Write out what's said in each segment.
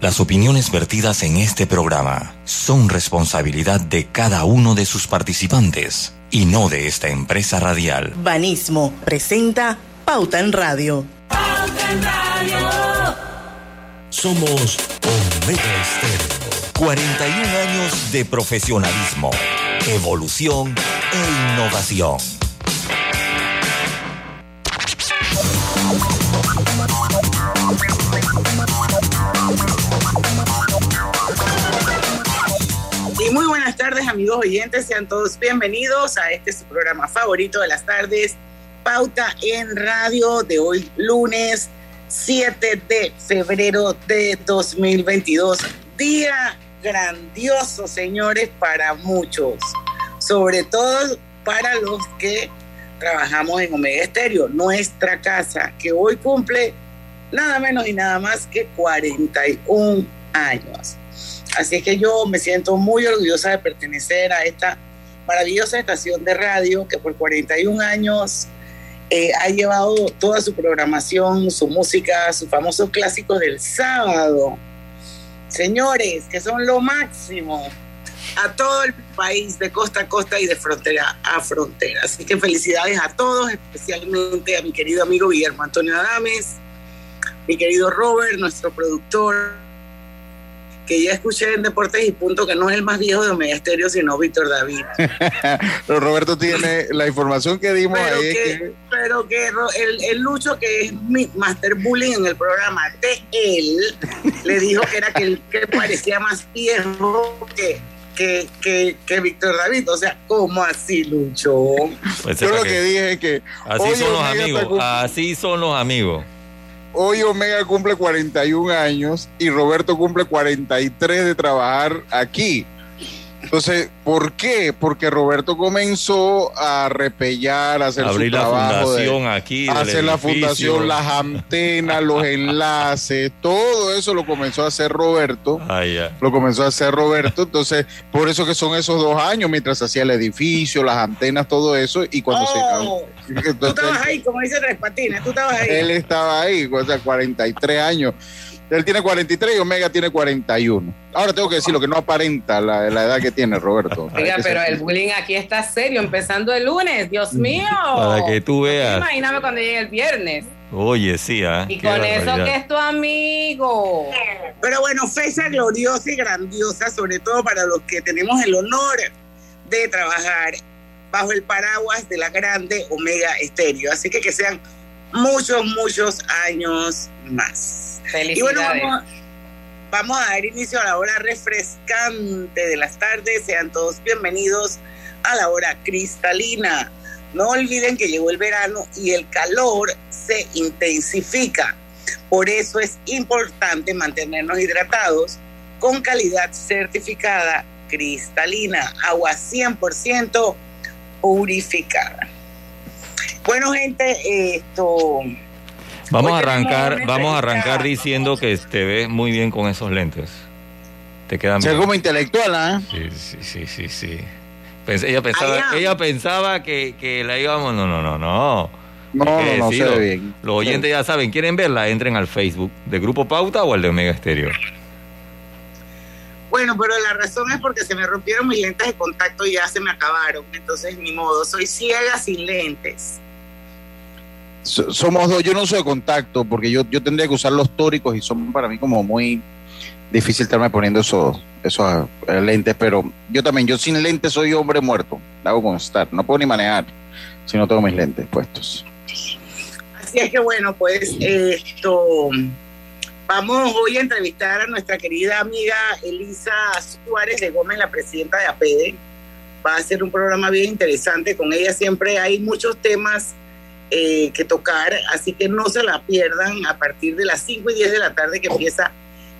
Las opiniones vertidas en este programa son responsabilidad de cada uno de sus participantes y no de esta empresa radial. Banismo presenta Pauta en Radio. Pauta en Radio. Somos Omega Estéreo. 41 años de profesionalismo, evolución e innovación. Y muy buenas tardes, amigos oyentes. Sean todos bienvenidos a este su programa favorito de las tardes, Pauta en Radio, de hoy lunes 7 de febrero de 2022. Día grandioso, señores, para muchos, sobre todo para los que trabajamos en Omega Estéreo, nuestra casa, que hoy cumple nada menos y nada más que 41 años. Así es que yo me siento muy orgullosa de pertenecer a esta maravillosa estación de radio que por 41 años eh, ha llevado toda su programación, su música, sus famosos clásicos del sábado. Señores, que son lo máximo a todo el país, de costa a costa y de frontera a frontera. Así que felicidades a todos, especialmente a mi querido amigo Guillermo Antonio Adames, mi querido Robert, nuestro productor, que ya escuché en Deportes y Punto que no es el más viejo de Omega Estéreo, sino Víctor David. pero Roberto tiene la información que dimos pero ahí. Que, que... Pero que el, el, Lucho, que es mi Master Bullying en el programa de él, le dijo que era que, que parecía más viejo que, que, que, que, Víctor David. O sea, ¿cómo así, Lucho? Pues Yo lo que, que, dije es que. Así son los amigos. Así son los amigos. Hoy Omega cumple 41 años y Roberto cumple 43 de trabajar aquí. Entonces, ¿por qué? Porque Roberto comenzó a repellar, a hacer Abrir su la trabajo fundación de, aquí, hacer la fundación, las antenas, los enlaces, todo eso lo comenzó a hacer Roberto. Ah, ya. Lo comenzó a hacer Roberto. Entonces, por eso que son esos dos años, mientras hacía el edificio, las antenas, todo eso, y cuando oh, se. Entonces, tú estabas ahí, como dice Tres Patines, tú estabas ahí. Él estaba ahí, o sea, 43 años. Él tiene 43 y Omega tiene 41. Ahora tengo que decir lo que no aparenta la, la edad que tiene Roberto. Oiga, pero el bullying aquí está serio, empezando el lunes, Dios mío. Para que tú veas. Imagíname cuando llegue el viernes. Oye, sí, ¿eh? Y con eso que es tu amigo. Pero bueno, fecha gloriosa y grandiosa, sobre todo para los que tenemos el honor de trabajar bajo el paraguas de la grande Omega Estéreo. Así que que sean muchos, muchos años más. Felicidades. Y bueno, vamos, vamos, a dar inicio a la hora refrescante de las tardes. Sean todos bienvenidos a la hora cristalina. No olviden que llegó el verano y el calor se intensifica. Por eso es importante mantenernos hidratados con calidad certificada cristalina, agua 100% purificada. Bueno, gente, esto... Vamos a arrancar, vamos a arrancar diciendo que te ves muy bien con esos lentes. Te quedan bien. como intelectual. ¿eh? Sí, sí, sí, sí, sí. Ella pensaba, ella pensaba que, que, la íbamos, no, no, no, no. No, no, no, se ve bien. Los oyentes ya saben, quieren verla, entren al Facebook de Grupo Pauta o al de Omega Estéreo. Bueno, pero la razón es porque se me rompieron mis lentes de contacto y ya se me acabaron. Entonces, ni modo, soy ciega sin lentes somos dos, yo no soy de contacto porque yo, yo tendría que usar los tóricos y son para mí como muy difícil estarme poniendo esos, esos lentes, pero yo también, yo sin lentes soy hombre muerto, hago constar, no puedo ni manejar si no tengo mis lentes puestos. Así es que bueno, pues esto, vamos hoy a entrevistar a nuestra querida amiga Elisa Suárez de Gómez, la presidenta de APEDE. Va a ser un programa bien interesante, con ella siempre hay muchos temas eh, que tocar, así que no se la pierdan a partir de las 5 y 10 de la tarde que empieza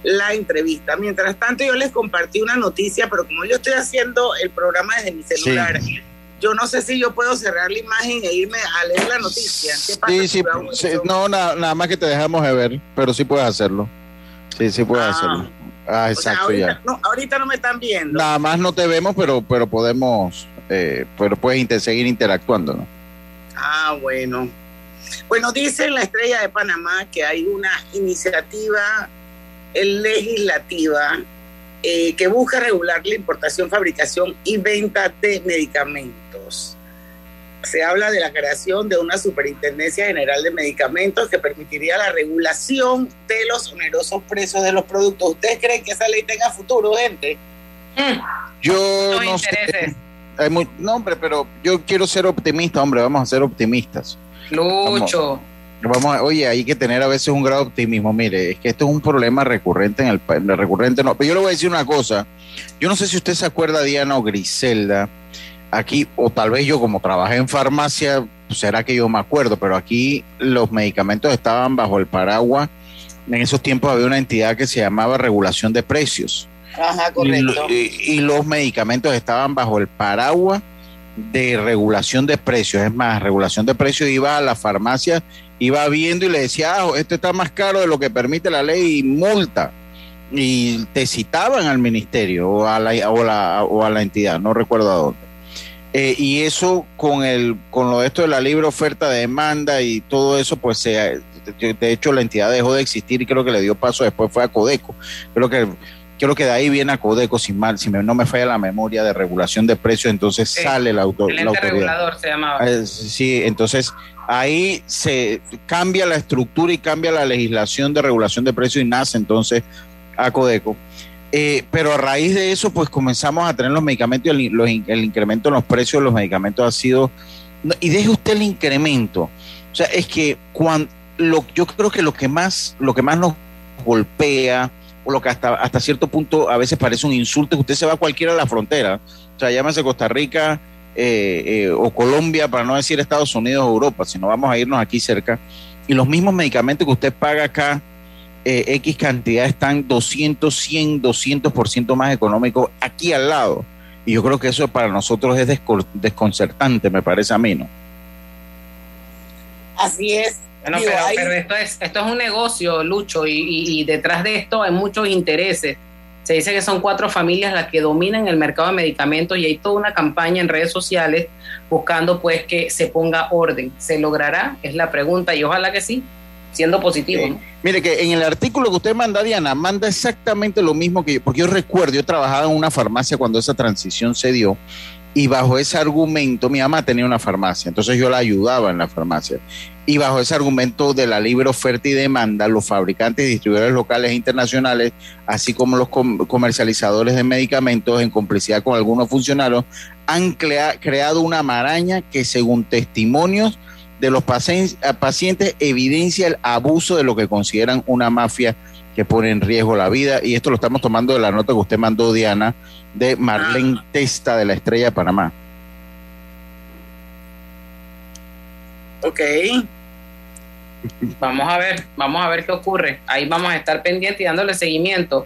la entrevista. Mientras tanto, yo les compartí una noticia, pero como yo estoy haciendo el programa desde mi celular, sí. yo no sé si yo puedo cerrar la imagen e irme a leer la noticia. ¿Qué pasa sí, sí, sí no, nada, nada, más que te dejamos de ver, pero sí puedes hacerlo. Sí, sí puedes ah, hacerlo. Ah, exacto, o sea, ahorita, ya. No, ahorita no me están viendo. Nada más no te vemos, pero, pero podemos, eh, pero puedes inter seguir interactuando, ¿no? Ah, bueno. Bueno, dice la Estrella de Panamá que hay una iniciativa legislativa eh, que busca regular la importación, fabricación y venta de medicamentos. Se habla de la creación de una Superintendencia General de Medicamentos que permitiría la regulación de los onerosos precios de los productos. ¿Ustedes creen que esa ley tenga futuro, gente? Mm, Yo no intereses. sé. Hay muy- no, hombre, pero yo quiero ser optimista, hombre, vamos a ser optimistas. Lucho. Vamos a- oye, hay que tener a veces un grado de optimismo. Mire, es que esto es un problema recurrente en el país. Recurrente no. Pero yo le voy a decir una cosa. Yo no sé si usted se acuerda, Diana o Griselda, aquí, o tal vez yo como trabajé en farmacia, será que yo me acuerdo, pero aquí los medicamentos estaban bajo el paraguas. En esos tiempos había una entidad que se llamaba regulación de precios. Ajá, Y, correcto. lo- y- y los medicamentos estaban bajo el paraguas de regulación de precios. Es más, regulación de precios iba a la farmacia, iba viendo y le decía, ah, esto está más caro de lo que permite la ley y multa. Y te citaban al ministerio o a la, o la, o a la entidad, no recuerdo a dónde. Eh, y eso con el con lo de esto de la libre oferta de demanda y todo eso, pues se, de hecho la entidad dejó de existir y creo que le dio paso después fue a Codeco. Creo que creo que de ahí viene a Codeco, sin mal, si me- no me falla la memoria de regulación de precios, entonces Sí, sale la, auto- El la autoridad. regulador se llamaba. Eh, sí, entonces ahí se cambia la estructura y cambia la legislación de regulación de precios y nace entonces a Codeco. Eh, pero a raíz de eso, pues comenzamos a tener los medicamentos y el, los el incremento en los precios de los medicamentos ha sido. no, y deje usted el incremento. O sea, es que cuando lo, yo creo que lo que más, lo que más nos golpea, lo que hasta, hasta cierto punto a veces parece un insulto, usted se va a cualquiera de la frontera. O sea, llámese Costa Rica, eh, eh, o Colombia, para no decir Estados Unidos o Europa, sino vamos a irnos aquí cerca, y los mismos medicamentos que usted paga acá, eh, X cantidad, están 200, 100, 200% más económicos aquí al lado. Y yo creo que eso para nosotros es desconcertante, me parece a mí, ¿no? Así es. Bueno, Digo, pero, hay- pero esto, es, esto es un negocio, Lucho, y, y- y detrás de esto hay muchos intereses. Se dice que son cuatro familias las que dominan el mercado de medicamentos y hay toda una campaña en redes sociales buscando pues que se ponga orden. ¿Se logrará? Es la pregunta y ojalá que sí, siendo positivo. Mire que en el artículo que usted manda, Diana, manda exactamente lo mismo que yo, porque yo recuerdo, yo trabajaba en una farmacia cuando esa transición se dio y bajo ese argumento, mi mamá tenía una farmacia, entonces yo la ayudaba en la farmacia. Y bajo ese argumento de la libre oferta y demanda, los fabricantes y distribuidores locales e internacionales, así como los com- comercializadores de medicamentos, en complicidad con algunos funcionarios, han crea- creado una maraña que según testimonios de los pacientes evidencia el abuso de lo que consideran una mafia que pone en riesgo la vida. Y esto lo estamos tomando de la nota que usted mandó, Diana, de Marlene Testa de la Estrella de Panamá. Ok. Vamos a ver, vamos a ver qué ocurre. Ahí vamos a estar pendientes y dándole seguimiento,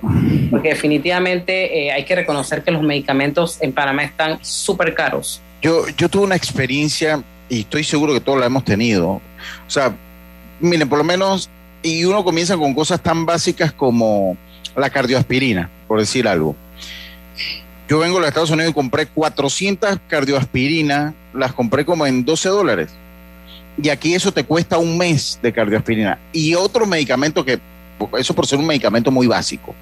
porque definitivamente eh, hay que reconocer que los medicamentos en Panamá están súper caros. Yo, yo tuve una experiencia, y estoy seguro que todos la hemos tenido. O sea, miren, por lo menos, y uno comienza con cosas tan básicas como la cardioaspirina, por decir algo. Yo vengo de los Estados Unidos y compré 400 cardioaspirinas, las compré como en 12 dólares. Y aquí eso te cuesta un mes de cardioaspirina. Y otro medicamento que, eso por ser un medicamento muy básico.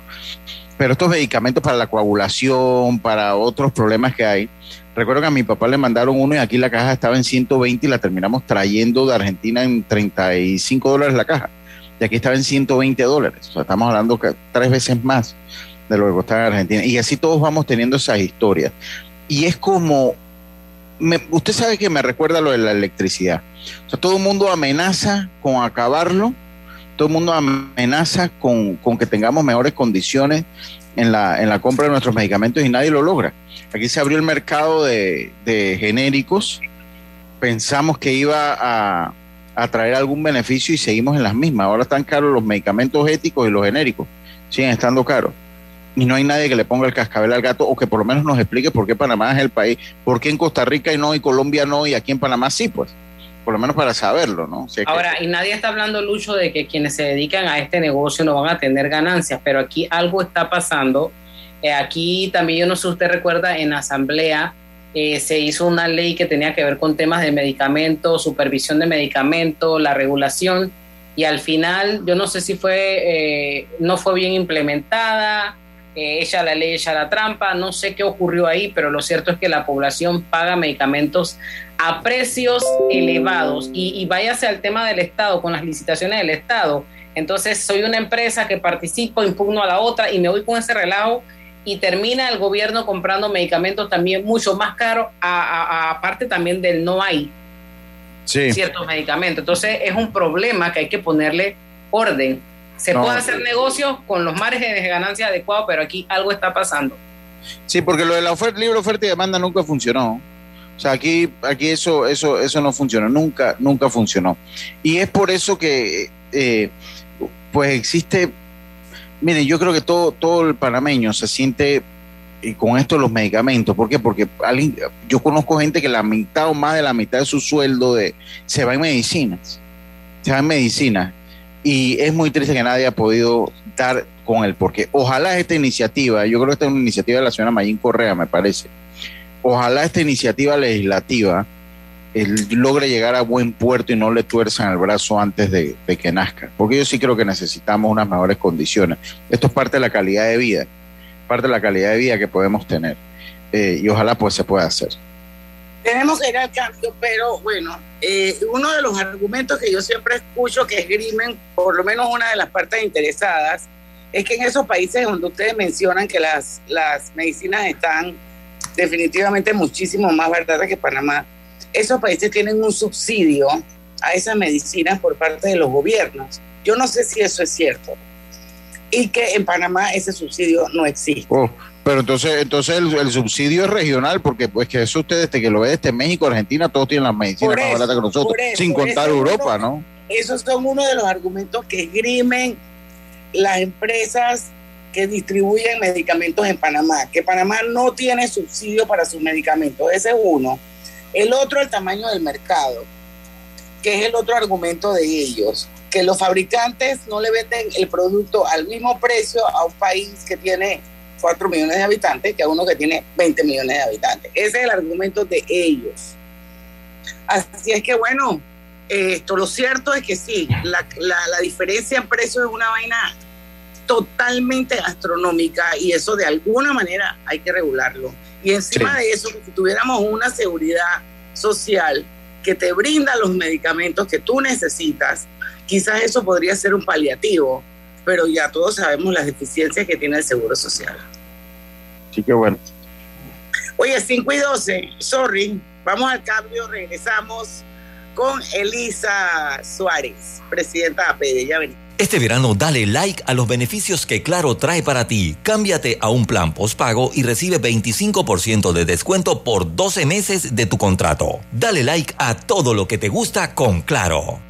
Pero estos medicamentos para la coagulación, para otros problemas que hay, Recuerdo que a mi papá le mandaron uno y aquí la caja estaba en 120 y la terminamos trayendo de Argentina en 35 dólares la caja. Y aquí estaba en 120 dólares. O sea, estamos hablando tres veces más de lo que costaba en Argentina. Y así todos vamos teniendo esas historias. Y es como, usted sabe que me recuerda lo de la electricidad. O sea, todo el mundo amenaza con acabarlo. Todo el mundo amenaza con, con que tengamos mejores condiciones en la, en la compra de nuestros medicamentos y nadie lo logra. Aquí se abrió el mercado de, de genéricos. Pensamos que iba a, a traer algún beneficio y seguimos en las mismas. Ahora están caros los medicamentos éticos y los genéricos. Siguen estando caros. Y no hay nadie que le ponga el cascabel al gato o que por lo menos nos explique por qué Panamá es el país, por qué en Costa Rica y no, y Colombia no, y aquí en Panamá sí, pues. Por lo menos para saberlo, ¿no? Si es que- Ahora, y nadie está hablando, Lucho, de que quienes se dedican a este negocio no van a tener ganancias, pero aquí algo está pasando. Eh, aquí también, yo no sé si usted recuerda, en asamblea eh, se hizo una ley que tenía que ver con temas de medicamentos, supervisión de medicamentos, la regulación, y al final yo no sé si fue, eh, no fue bien implementada, eh, ella la ley, ella la trampa, no sé qué ocurrió ahí, pero lo cierto es que la población paga medicamentos a precios elevados y, y váyase al tema del Estado, con las licitaciones del Estado. Entonces soy una empresa que participo, impugno a la otra y me voy con ese relajo y termina el gobierno comprando medicamentos también mucho más caros, aparte también del no hay ciertos medicamentos. Entonces es un problema que hay que ponerle orden. Se puede hacer negocios con los márgenes de ganancia adecuados, pero aquí algo está pasando. Sí, porque lo de la oferta, libre oferta y demanda nunca funcionó. O sea, aquí, aquí eso, eso, eso no funcionó, nunca, nunca funcionó. Y es por eso que eh, pues existe, miren, yo creo que todo, todo el panameño se siente y con esto los medicamentos. ¿Por qué? Porque alguien, yo conozco gente que la mitad o más de la mitad de su sueldo de, se va en medicinas. Se va en medicinas. Y es muy triste que nadie haya podido dar con él, porque ojalá esta iniciativa, yo creo que esta es una iniciativa de la señora Mayín Correa, me parece. Ojalá esta iniciativa legislativa logre llegar a buen puerto y no le tuerzan el brazo antes de, de, que nazca. Porque yo sí creo que necesitamos unas mejores condiciones. Esto es parte de la calidad de vida parte de la calidad de vida que podemos tener. Eh, y ojalá pues se pueda hacer. Tenemos que ir al cambio, pero bueno, eh, uno de los argumentos que yo siempre escucho que esgrimen, por lo menos una de las partes interesadas, es que en esos países donde ustedes mencionan que las, las medicinas están definitivamente muchísimo más baratas que Panamá, esos países tienen un subsidio a esas medicinas por parte de los gobiernos. Yo no sé si eso es cierto y que en Panamá ese subsidio no existe. Oh, pero entonces, entonces el, subsidio es regional, porque pues que eso ustedes, desde que lo ve desde México, Argentina, todos tienen las medicinas más baratas que nosotros, sin contar Europa, ¿no? Esos son uno de los argumentos que esgrimen las empresas que distribuyen medicamentos en Panamá, que Panamá no tiene subsidio para sus medicamentos, ese es uno. El otro, el tamaño del mercado, que es el otro argumento de ellos que los fabricantes no le venden el producto al mismo precio a un país que tiene 4 millones de habitantes que a uno que tiene 20 millones de habitantes. Ese es el argumento de ellos. Así es que bueno, esto lo cierto es que sí, la, diferencia en precio es una vaina totalmente astronómica y eso de alguna manera hay que regularlo. Y encima de eso, si tuviéramos una seguridad social que te brinda los medicamentos que tú necesitas, Quizás eso podría ser un paliativo, pero ya todos sabemos las deficiencias que tiene el Seguro Social. Sí, qué bueno. Oye, 5 y 12, sorry, vamos al cambio, regresamos con Elisa Suárez, presidenta de APD. Ya venimos. Este verano dale like a los beneficios que Claro trae para ti. Cámbiate a un plan postpago y recibe 25% de descuento por 12 meses de tu contrato. Dale like a todo lo que te gusta con Claro.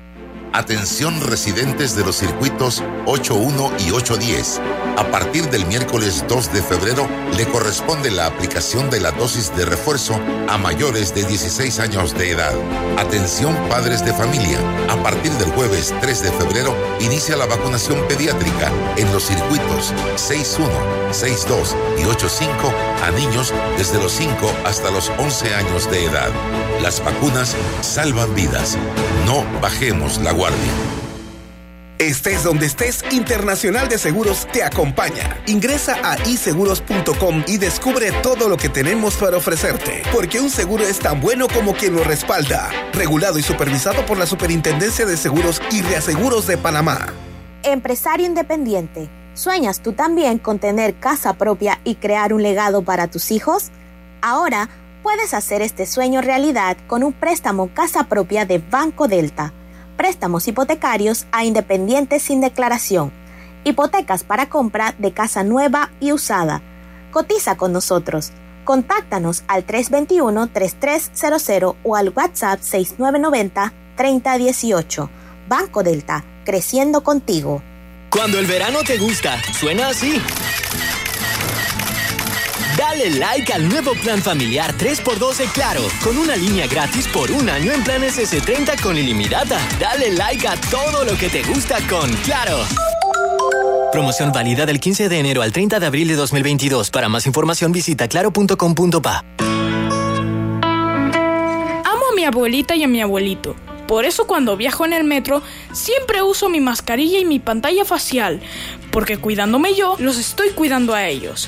Atención residentes de los circuitos 81 y 810. A partir del miércoles 2 de febrero le corresponde la aplicación de la dosis de refuerzo a mayores de 16 años de edad. Atención padres de familia. A partir del jueves 3 de febrero inicia la vacunación pediátrica en los circuitos 61, 62 y 85 a niños desde los 5 hasta los 11 años de edad. Las vacunas salvan vidas. No bajemos la guardia. Estés donde estés, Internacional de Seguros te acompaña. Ingresa a iseguros.com y descubre todo lo que tenemos para ofrecerte, porque un seguro es tan bueno como quien lo respalda. Regulado y supervisado por la Superintendencia de Seguros y Reaseguros de Panamá. Empresario independiente, ¿sueñas tú también con tener casa propia y crear un legado para tus hijos? Ahora puedes hacer este sueño realidad con un préstamo casa propia de Banco Delta préstamos hipotecarios a independientes sin declaración, hipotecas para compra de casa nueva y usada. Cotiza con nosotros. Contáctanos al 321-3300 o al WhatsApp 6990-3018. Banco Delta, creciendo contigo. Cuando el verano te gusta, suena así. Dale like al nuevo plan familiar 3x12 Claro, con una línea gratis por un año en planes S30 con ilimitada. Dale like a todo lo que te gusta con Claro. Promoción válida del 15 de enero al 30 de abril de 2022. Para más información visita claro.com.pa. Amo a mi abuelita y a mi abuelito. Por eso cuando viajo en el metro siempre uso mi mascarilla y mi pantalla facial, porque cuidándome yo, los estoy cuidando a ellos.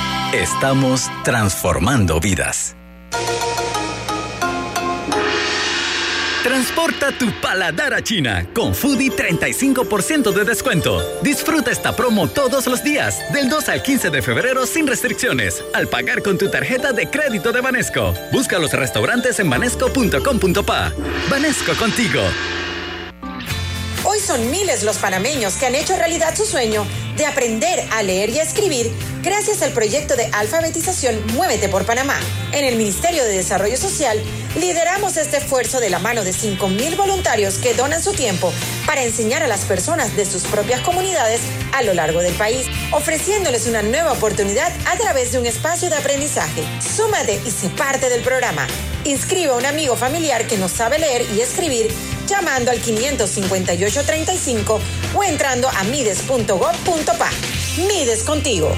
estamos transformando vidas. Transporta tu paladar a China con Foodie 35% de descuento. Disfruta esta promo todos los días, del 2 al 15 de febrero sin restricciones, al pagar con tu tarjeta de crédito de Banesco. Busca los restaurantes en banesco.com.pa. Banesco contigo. Hoy son miles los panameños que han hecho realidad su sueño de aprender a leer y a escribir gracias al proyecto de alfabetización Muévete por Panamá. En el Ministerio de Desarrollo Social lideramos este esfuerzo de la mano de 5.000 voluntarios que donan su tiempo para enseñar a las personas de sus propias comunidades a lo largo del país, ofreciéndoles una nueva oportunidad a través de un espacio de aprendizaje. Súmate y sé parte del programa. Inscribe a un amigo familiar que no sabe leer y escribir llamando al 55835 o entrando a mides.gov.pa. Mides contigo.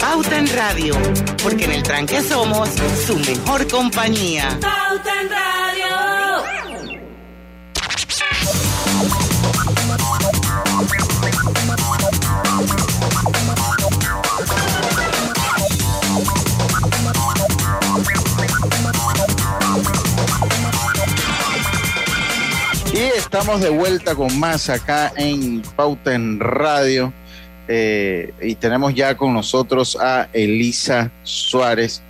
Pauta en Radio, porque en el tranque somos su mejor compañía. Pauta en Radio. Estamos de vuelta con más acá en Pauta en Radio. Eh, y tenemos ya con nosotros a Elisa Suárez,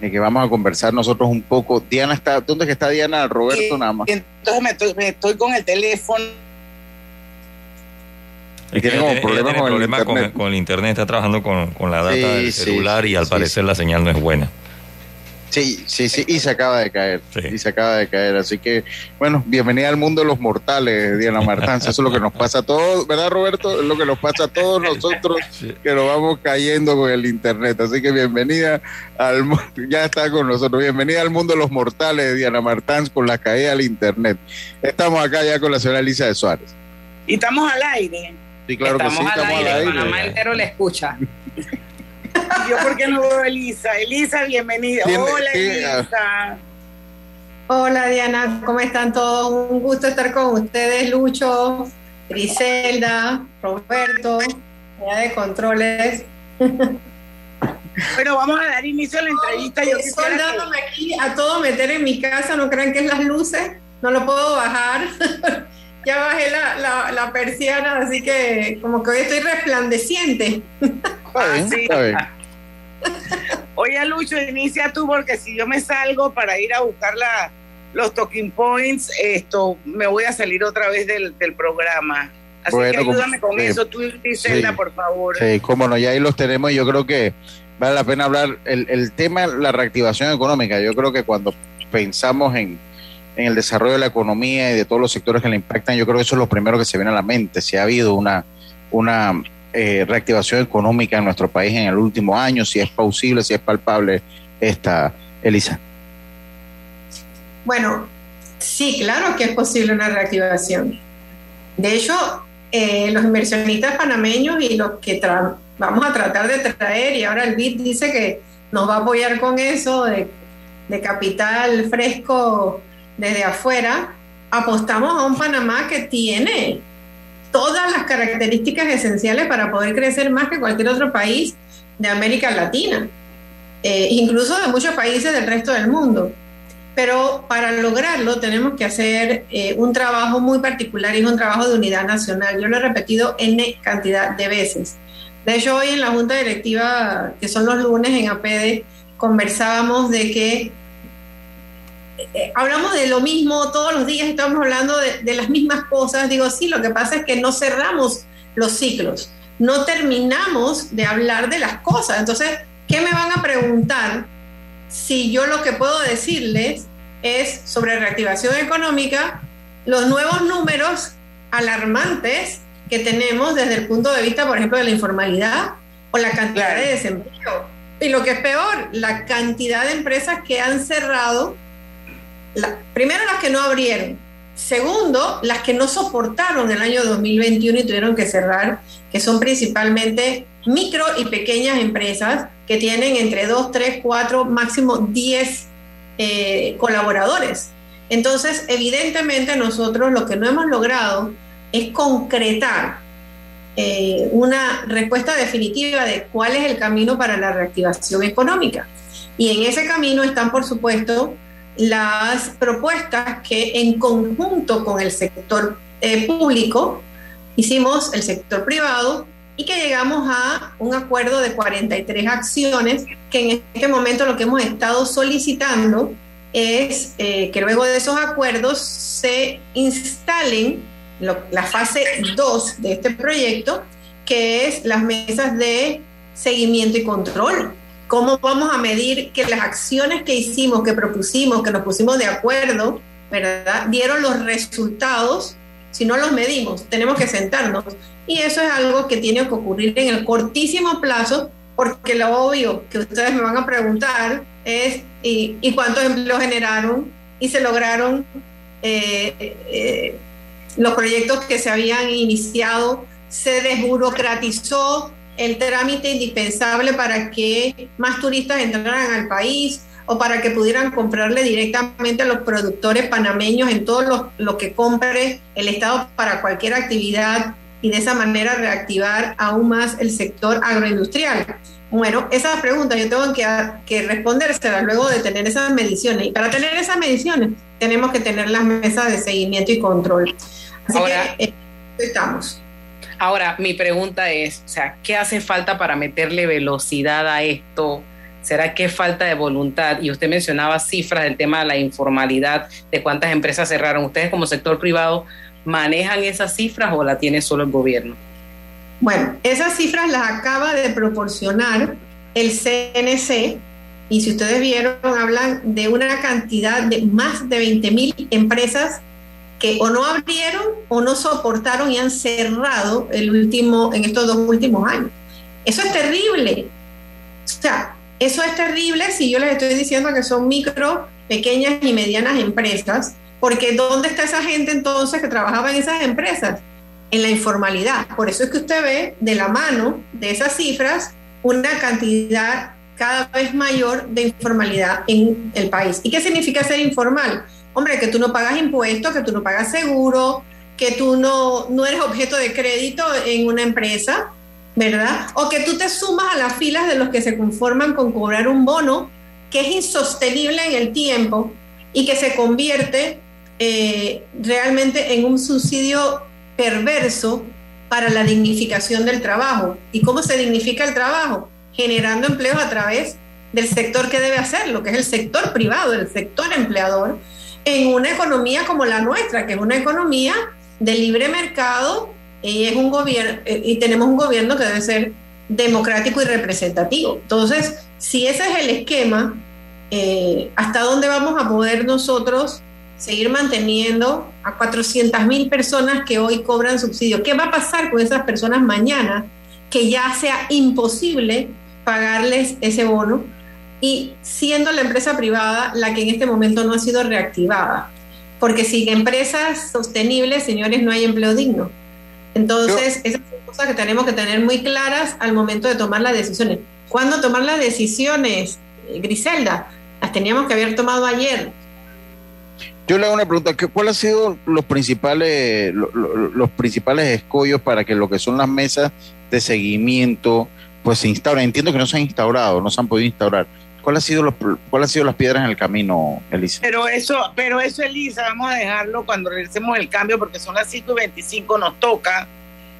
de que vamos a conversar nosotros un poco. Diana está, ¿dónde es que está Diana? Roberto Eh, nada más. Entonces me estoy, me estoy con el teléfono. Y tiene como Ella problemas tiene con el con, internet. con el internet, está trabajando con, con la data Sí, del sí, celular y al sí, parecer la señal no es buena. Sí, sí, sí, y se acaba de caer. Y se acaba de caer. Así que, bueno, bienvenida al mundo de los mortales, Diana Martán. Eso es lo que nos pasa a todos, ¿verdad, Roberto? Es lo que nos pasa a todos nosotros que nos vamos cayendo con el Internet. Así que bienvenida al ya está con nosotros. Bienvenida al mundo de los mortales, Diana Martán, con la caída del Internet. Estamos acá ya con la señora Elisa de Suárez. Y estamos al aire. Sí, claro que sí, estamos al estamos aire, al aire. Panamá entero le escucha. ¿Y yo por qué no veo a Elisa? Elisa, bienvenida. Hola, tiene- Elisa. Hola Diana, ¿cómo están todos? Un gusto estar con ustedes, Lucho, Griselda, Roberto, ya de controles. Bueno, vamos a dar inicio a la entrevista. Yo Estoy que- dándome aquí a todo meter en mi casa, no crean que es las luces, no lo puedo bajar. ya bajé la, la, la persiana, así que como que hoy estoy resplandeciente. Ah, sí. Oye, Lucho, inicia tú porque si yo me salgo para ir a buscar la, los talking points, esto me voy a salir otra vez del, del programa. Así Bueno, que ayúdame con eso, tú, Griselda, Sí. por favor. Sí, cómo no, ya ahí los tenemos y yo creo que vale la pena hablar el, el tema, la reactivación económica. Yo creo que cuando pensamos en, en el desarrollo de la economía y de todos los sectores que le impactan, yo creo que eso es lo primero que se viene a la mente. Si ha habido una, una eh, reactivación económica en nuestro país en el último año, si es plausible, si es palpable esta, Elisa. Bueno, sí, claro que es posible una reactivación. De hecho, eh, los inversionistas panameños y los que vamos a tratar de traer, y ahora el BID dice que nos va a apoyar con eso de, de capital fresco desde afuera, apostamos a un Panamá que tiene todas las características esenciales para poder crecer más que cualquier otro país de América Latina. eh, incluso de muchos países del resto del mundo. Pero para lograrlo tenemos que hacer eh, un trabajo muy particular y es un trabajo de unidad nacional. Yo lo he repetido N cantidad de veces. De hecho, hoy en la junta directiva, que son los lunes en APD, conversábamos de que eh, hablamos de lo mismo todos los días, estamos hablando de, de, las mismas cosas. Digo, sí, lo que pasa es que no cerramos los ciclos, no terminamos de hablar de las cosas. Entonces, ¿qué me van a preguntar si yo lo que puedo decirles es sobre reactivación económica, los nuevos números alarmantes que tenemos desde el punto de vista, por ejemplo, de la informalidad o la cantidad de desempleo. Y lo que es peor, la cantidad de empresas que han cerrado, primero las que no abrieron, segundo, las que no soportaron el año 2021 y tuvieron que cerrar, que son principalmente micro y pequeñas empresas que tienen entre 2, 3, 4, máximo 10 eh, colaboradores. Entonces, evidentemente nosotros lo que no hemos logrado es concretar eh, una respuesta definitiva de cuál es el camino para la reactivación económica. Y en ese camino están, por supuesto, las propuestas que en conjunto con el sector eh, público hicimos, el sector privado, y que llegamos a un acuerdo de 43 acciones, que en este momento lo que hemos estado solicitando es eh, que luego de esos acuerdos se instalen la fase 2 de este proyecto, que es las mesas de seguimiento y control. ¿Cómo vamos a medir que las acciones que hicimos, que propusimos, que nos pusimos de acuerdo, ¿verdad? Dieron los resultados si no los medimos, tenemos que sentarnos. Y eso es algo que tiene que ocurrir en el cortísimo plazo, porque lo obvio que ustedes me van a preguntar es ¿y, cuántos empleos generaron? Y se lograron eh, eh, los proyectos que se habían iniciado, se desburocratizó el trámite indispensable para que más turistas entraran al país, o para que pudieran comprarle directamente a los productores panameños en todo lo, que compre el Estado para cualquier actividad y de esa manera reactivar aún más el sector agroindustrial. Bueno, esas preguntas yo tengo que, que respondérselas luego de tener esas mediciones. Y para tener esas mediciones tenemos que tener las mesas de seguimiento y control. Así Ahora, que eh, estamos. Ahora, mi pregunta es, o sea, ¿qué hace falta para meterle velocidad a esto? ¿Será que falta de voluntad? Y usted mencionaba cifras del tema de la informalidad, de cuántas empresas cerraron. ¿Ustedes como sector privado manejan esas cifras o la tiene solo el gobierno? Bueno, esas cifras las acaba de proporcionar el CNC y si ustedes vieron, hablan de una cantidad de más de 20 mil empresas que o no abrieron o no soportaron y han cerrado el último, en estos dos últimos años. Eso es terrible. O sea, eso es terrible si yo les estoy diciendo que son micro, pequeñas y medianas empresas, porque ¿dónde está esa gente entonces que trabajaba en esas empresas? En la informalidad. Por eso es que usted ve de la mano de esas cifras una cantidad cada vez mayor de informalidad en el país. ¿Y qué significa ser informal? Hombre, que tú no pagas impuestos, que tú no pagas seguro, que tú no, no eres objeto de crédito en una empresa, ¿verdad? O que tú te sumas a las filas de los que se conforman con cobrar un bono que es insostenible en el tiempo y que se convierte eh, realmente en un subsidio perverso para la dignificación del trabajo. ¿Y cómo se dignifica el trabajo? Generando empleos a través del sector que debe hacerlo, que es el sector privado, el sector empleador, en una economía como la nuestra, que es una economía de libre mercado y es un gobierno eh, y tenemos un gobierno que debe ser democrático y representativo. Entonces, si ese es el esquema, eh, ¿hasta dónde vamos a poder nosotros seguir manteniendo a 400 mil personas que hoy cobran subsidios? ¿Qué va a pasar con esas personas mañana que ya sea imposible pagarles ese bono? Y siendo la empresa privada la que en este momento no ha sido reactivada. Porque sin empresas sostenibles, señores, no hay empleo digno. Entonces, esas son cosas que tenemos que tener muy claras al momento de tomar las decisiones. ¿Cuándo tomar las decisiones, Griselda? Las teníamos que haber tomado ayer. Yo le hago una pregunta, ¿cuáles han sido los principales, los, principales escollos para que lo que son las mesas de seguimiento pues se instauren? Entiendo que no se han instaurado, no se han podido instaurar, ¿Cuál ha sido los, cuál ha sido las piedras en el camino, Elisa? Pero eso, pero eso, Elisa, vamos a dejarlo cuando regresemos el cambio, porque son las 5 y 25, nos toca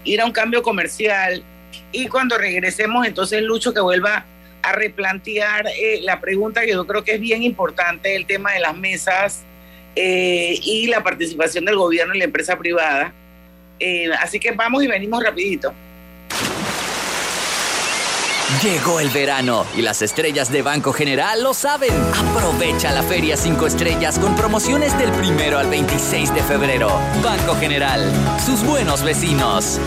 ir a un cambio comercial. Y cuando regresemos, entonces Lucho que vuelva a replantear eh, la pregunta que yo creo que es bien importante, el tema de las mesas eh, y la participación del gobierno en la empresa privada. Eh, así que vamos y venimos rapidito. Llegó el verano y las estrellas de Banco General lo saben. Aprovecha la Feria 5 Estrellas con promociones del primero al 26 de febrero. Banco General, sus buenos vecinos.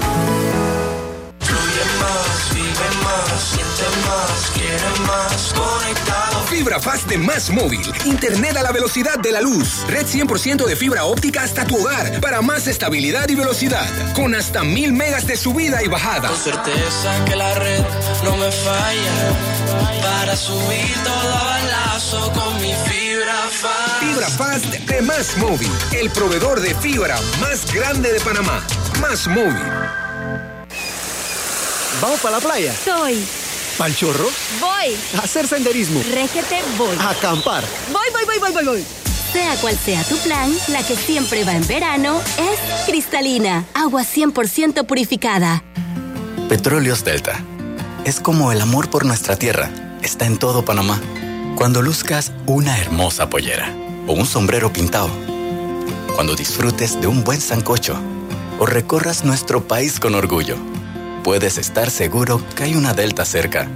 Fibra Fast de Más Móvil. Internet a la velocidad de la luz. Red 100% de fibra óptica hasta tu hogar. Para más estabilidad y velocidad. Con hasta mil megas de subida y bajada. Con certeza que la red no me falla. Para subir todo al lazo con mi fibra fast. Fibra Fast de Más Móvil. El proveedor de fibra más grande de Panamá. Más Móvil. ¿Vamos para la playa? Soy. ¿Pal chorro? Voy. A hacer senderismo. Régete, voy. A acampar. Voy, voy, voy, voy, voy, voy. Sea cual sea tu plan, la que siempre va en verano es cristalina, agua 100% purificada. Petróleos Delta. Es como el amor por nuestra tierra. Está en todo Panamá. Cuando luzcas una hermosa pollera o un sombrero pintado. Cuando disfrutes de un buen sancocho o recorras nuestro país con orgullo. Puedes estar seguro que hay una Delta cerca,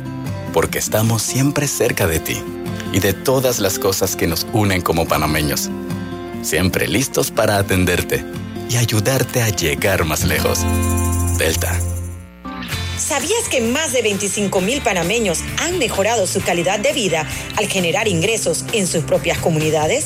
porque estamos siempre cerca de ti y de todas las cosas que nos unen como panameños. Siempre listos para atenderte y ayudarte a llegar más lejos. Delta. ¿Sabías que más de 25 mil panameños han mejorado su calidad de vida al generar ingresos en sus propias comunidades?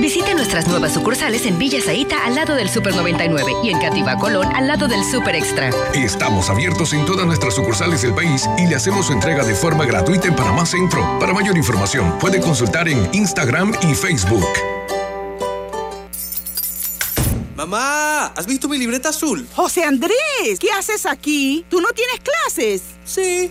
Visite nuestras nuevas sucursales en Villa Zaita al lado del Super 99 y en Cativa Colón al lado del Super Extra. Estamos abiertos en todas nuestras sucursales del país y le hacemos su entrega de forma gratuita en Panamá Centro. Para mayor información, puede consultar en Instagram y Facebook. Mamá, ¿has visto mi libreta azul? José Andrés, ¿qué haces aquí? ¿Tú no tienes clases? Sí,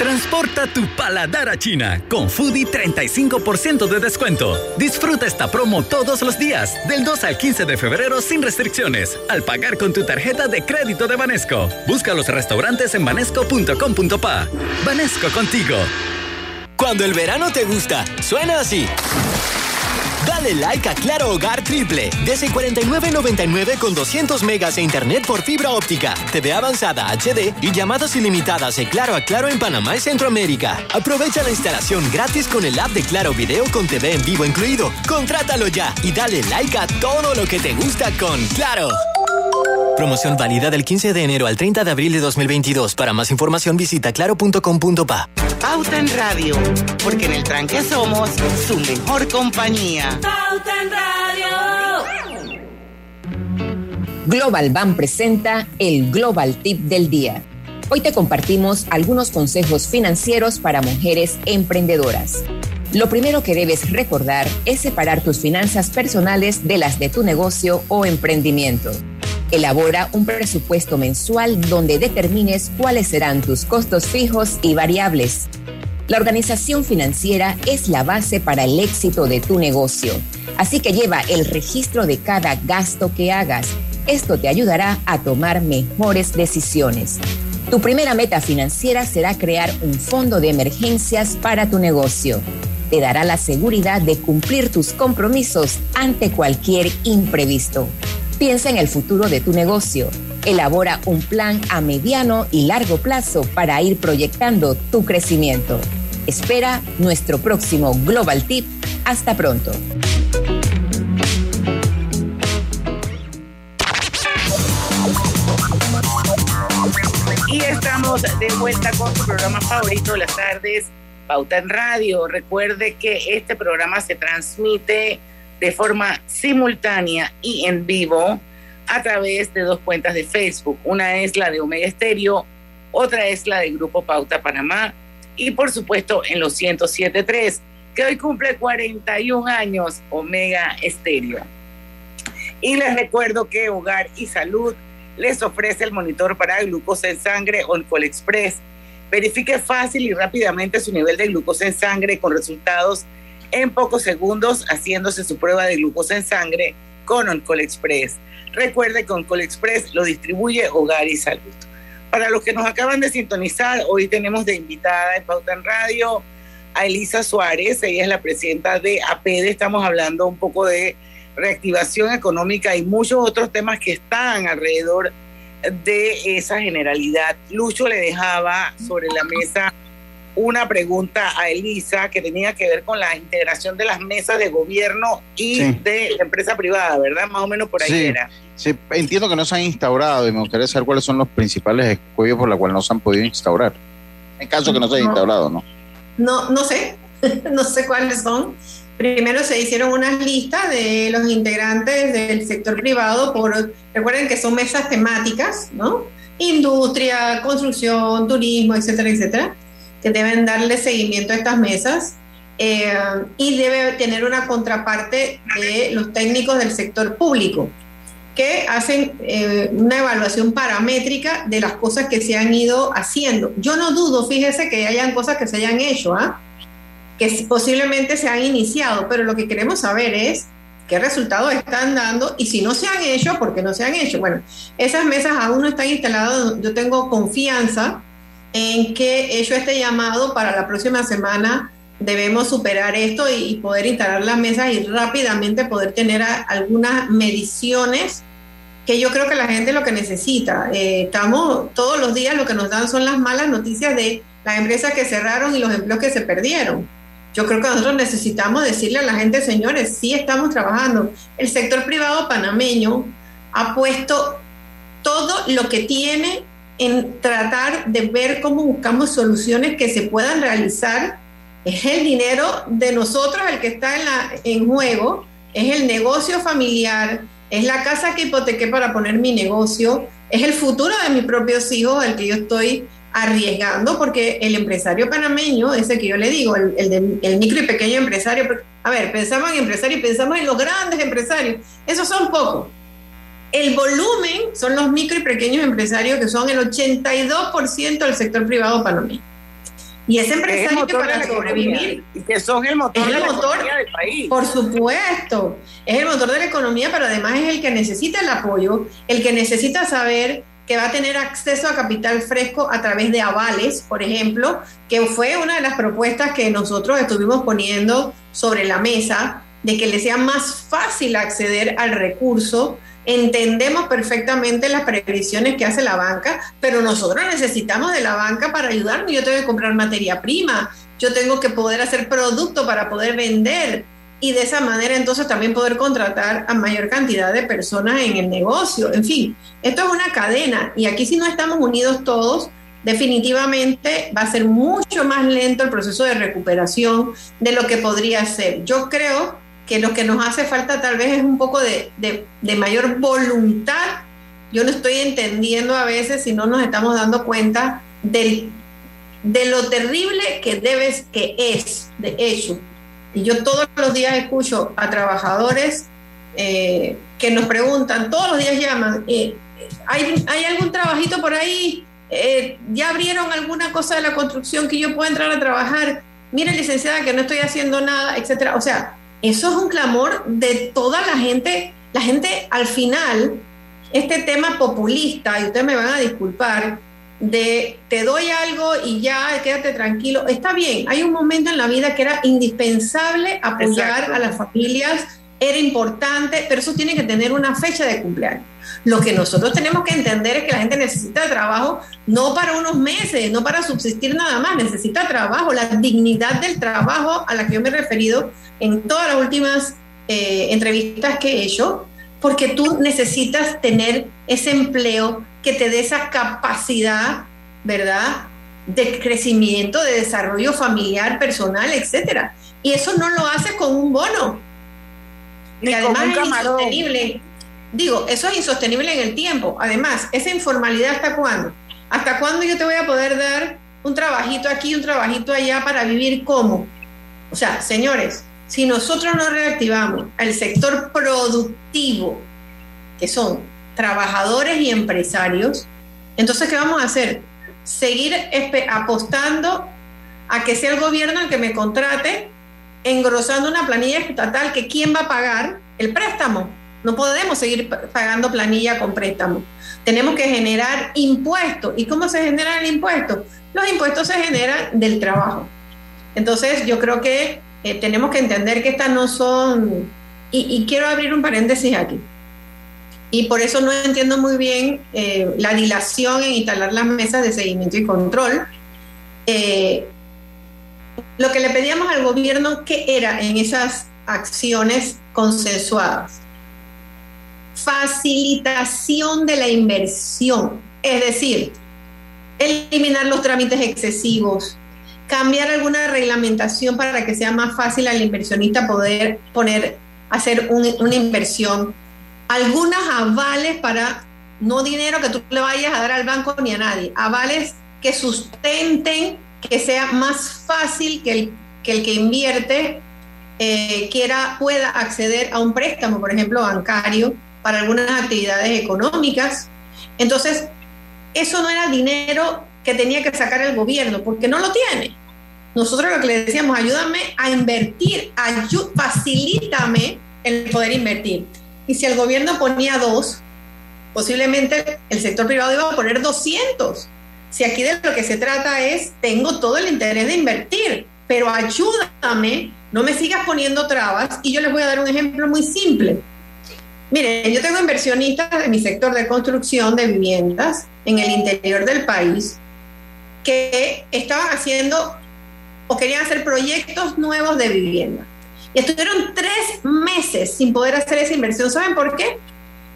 Transporta tu paladar a China con Foodie 35% de descuento. Disfruta esta promo todos los días, del 2 al 15 de febrero sin restricciones, al pagar con tu tarjeta de crédito de Banesco. Busca los restaurantes en banesco.com.pa. Banesco contigo. Cuando el verano te gusta, suena así. Dale like a Claro Hogar Triple. Desde 49.99 con 200 megas de internet por fibra óptica, TV avanzada HD y llamadas ilimitadas de Claro a Claro en Panamá y Centroamérica. Aprovecha la instalación gratis con el app de Claro Video con TV en vivo incluido. Contrátalo ya y dale like a todo lo que te gusta con Claro. Promoción válida del 15 de enero al 30 de abril de 2022. Para más información visita claro.com.pa. Pauta en Radio, porque en el tranque somos su mejor compañía. Pauta en Radio. Global Bank presenta el Global Tip del Día. Hoy te compartimos algunos consejos financieros para mujeres emprendedoras. Lo primero que debes recordar es separar tus finanzas personales de las de tu negocio o emprendimiento. Elabora un presupuesto mensual donde determines cuáles serán tus costos fijos y variables. La organización financiera es la base para el éxito de tu negocio, así que lleva el registro de cada gasto que hagas. Esto te ayudará a tomar mejores decisiones. Tu primera meta financiera será crear un fondo de emergencias para tu negocio. Te dará la seguridad de cumplir tus compromisos ante cualquier imprevisto. Piensa en el futuro de tu negocio. Elabora un plan a mediano y largo plazo para ir proyectando tu crecimiento. Espera nuestro próximo Global Tip. Hasta pronto. Y estamos de vuelta con su programa favorito de las tardes, Pauta en Radio. Recuerde que este programa se transmite de forma simultánea y en vivo a través de dos cuentas de Facebook. Una es la de Omega Estéreo, otra es la del Grupo Pauta Panamá y por supuesto en los 107.3, que hoy cumple 41 años Omega Estéreo. Y les recuerdo que Hogar y Salud les ofrece el monitor para glucosa en sangre Oncol Express. Verifique fácil y rápidamente su nivel de glucosa en sangre con resultados en pocos segundos haciéndose su prueba de glucosa en sangre con Oncol Express. Recuerde que Oncol Express lo distribuye Hogar y Salud. Para los que nos acaban de sintonizar, hoy tenemos de invitada en Pauta en Radio a Elisa Suárez, ella es la presidenta de APED, estamos hablando un poco de reactivación económica y muchos otros temas que están alrededor de esa generalidad. Lucho le dejaba sobre la mesa una pregunta a Elisa que tenía que ver con la integración de las mesas de gobierno y de la empresa privada, ¿verdad? Más o menos por ahí era. Sí, entiendo que no se han instaurado y me gustaría saber cuáles son los principales escollos por los cuales no se han podido instaurar. En caso que no se haya instaurado, ¿no? No, no sé, no sé cuáles son. Primero se hicieron unas listas de los integrantes del sector privado por, recuerden que son mesas temáticas, ¿no? Industria, construcción, turismo, etcétera, etcétera, que deben darle seguimiento a estas mesas. Eh, y debe tener una contraparte de los técnicos del sector público que hacen eh, una evaluación paramétrica de las cosas que se han ido haciendo. Yo no dudo, fíjese que hayan cosas que se hayan hecho, ¿ah? que posiblemente se han iniciado, pero lo que queremos saber es qué resultados están dando y si no se han hecho, ¿por qué no se han hecho? Bueno, esas mesas aún no están instaladas, yo tengo confianza en que hecho este llamado para la próxima semana debemos superar esto y, poder instalar las mesas y rápidamente poder tener algunas mediciones que yo creo que la gente lo que necesita. Eh, estamos todos los días lo que nos dan son las malas noticias de las empresas que cerraron y los empleos que se perdieron. Yo creo que nosotros necesitamos decirle a la gente, señores, sí estamos trabajando. El sector privado panameño ha puesto todo lo que tiene en tratar de ver cómo buscamos soluciones que se puedan realizar. Es el dinero de nosotros el que está en, la, en juego, es el negocio familiar, es la casa que hipotequé para poner mi negocio, es el futuro de mis propios hijos el que yo estoy arriesgando porque el empresario panameño, ese que yo le digo, el, el, micro y pequeño empresario, a ver, pensamos en empresarios, pensamos en los grandes empresarios, esos son pocos. El volumen son los micro y pequeños empresarios que son el 82% del sector privado panameño. Y ese empresario que para sobrevivir. Y que son el motor, de la economía del país. Por supuesto. Es el motor de la economía, pero además es el que necesita el apoyo, el que necesita saber que va a tener acceso a capital fresco a través de avales, por ejemplo, que fue una de las propuestas que nosotros estuvimos poniendo sobre la mesa, de que le sea más fácil acceder al recurso. Entendemos perfectamente las previsiones que hace la banca, pero nosotros necesitamos de la banca para ayudarnos. Yo tengo que comprar materia prima, yo tengo que poder hacer producto para poder vender y de esa manera entonces también poder contratar a mayor cantidad de personas en el negocio. En fin, esto es una cadena y aquí si no estamos unidos todos, definitivamente va a ser mucho más lento el proceso de recuperación de lo que podría ser. Yo creo que lo que nos hace falta tal vez es un poco de, de mayor voluntad yo no estoy entendiendo a veces si no nos estamos dando cuenta del, de lo terrible que debes, que es, de hecho. Y yo todos los días escucho a trabajadores eh, que nos preguntan, todos los días llaman, eh, ¿hay, ¿hay algún trabajito por ahí? Eh, ¿Ya abrieron alguna cosa de la construcción que yo pueda entrar a trabajar? Mire, licenciada, que no estoy haciendo nada, etcétera. O sea, eso es un clamor de toda la gente. La gente al final este tema populista, y ustedes me van a disculpar, de te doy algo y ya quédate tranquilo, está bien, hay un momento en la vida que era indispensable apoyar a las familias, era importante, pero eso tiene que tener una fecha de cumpleaños. Lo que nosotros tenemos que entender es que la gente necesita trabajo no para unos meses, no para subsistir nada más, necesita trabajo, la dignidad del trabajo a la que yo me he referido en todas las últimas eh, entrevistas que he hecho, porque tú necesitas tener ese empleo que te dé esa capacidad, ¿verdad? De crecimiento, de desarrollo familiar, personal, etcétera. Y eso no lo hace con un bono. Y además es insostenible. Digo, eso es insostenible en el tiempo. Además, esa informalidad hasta cuándo? ¿Hasta cuándo yo te voy a poder dar un trabajito aquí, un trabajito allá para vivir como? O sea, señores, si nosotros no reactivamos el sector productivo, que son trabajadores y empresarios, entonces, ¿qué vamos a hacer? Seguir apostando a que sea el gobierno el que me contrate, engrosando una planilla estatal que quién va a pagar el préstamo. No podemos seguir pagando planilla con préstamo. Tenemos que generar impuestos. ¿Y cómo se genera el impuesto? Los impuestos se generan del trabajo. Entonces, yo creo que eh, tenemos que entender que estas no son, y, quiero abrir un paréntesis aquí, y por eso no entiendo muy bien eh, la dilación en instalar las mesas de seguimiento y control. Eh, lo que le pedíamos al gobierno, ¿qué era en esas acciones consensuadas? Facilitación de la inversión, es decir, eliminar los trámites excesivos, cambiar alguna reglamentación para que sea más fácil al inversionista poder poner, hacer una inversión, algunas avales para, no dinero que tú le vayas a dar al banco ni a nadie, avales que sustenten, que sea más fácil que el que, invierte eh, quiera, pueda acceder a un préstamo, por ejemplo, bancario, para algunas actividades económicas. Entonces, eso no era dinero que tenía que sacar el gobierno, porque no lo tiene. Nosotros lo que le decíamos, ayúdame a invertir, facilítame el poder invertir. Y si el gobierno ponía dos, posiblemente el sector privado iba a poner 200. Si aquí de lo que se trata es, tengo todo el interés de invertir, pero ayúdame, no me sigas poniendo trabas. Y yo les voy a dar un ejemplo muy simple. Miren, yo tengo inversionistas de mi sector de construcción de viviendas en el interior del país que estaban haciendo o querían hacer proyectos nuevos de vivienda. Y estuvieron tres meses sin poder hacer esa inversión. ¿Saben por qué?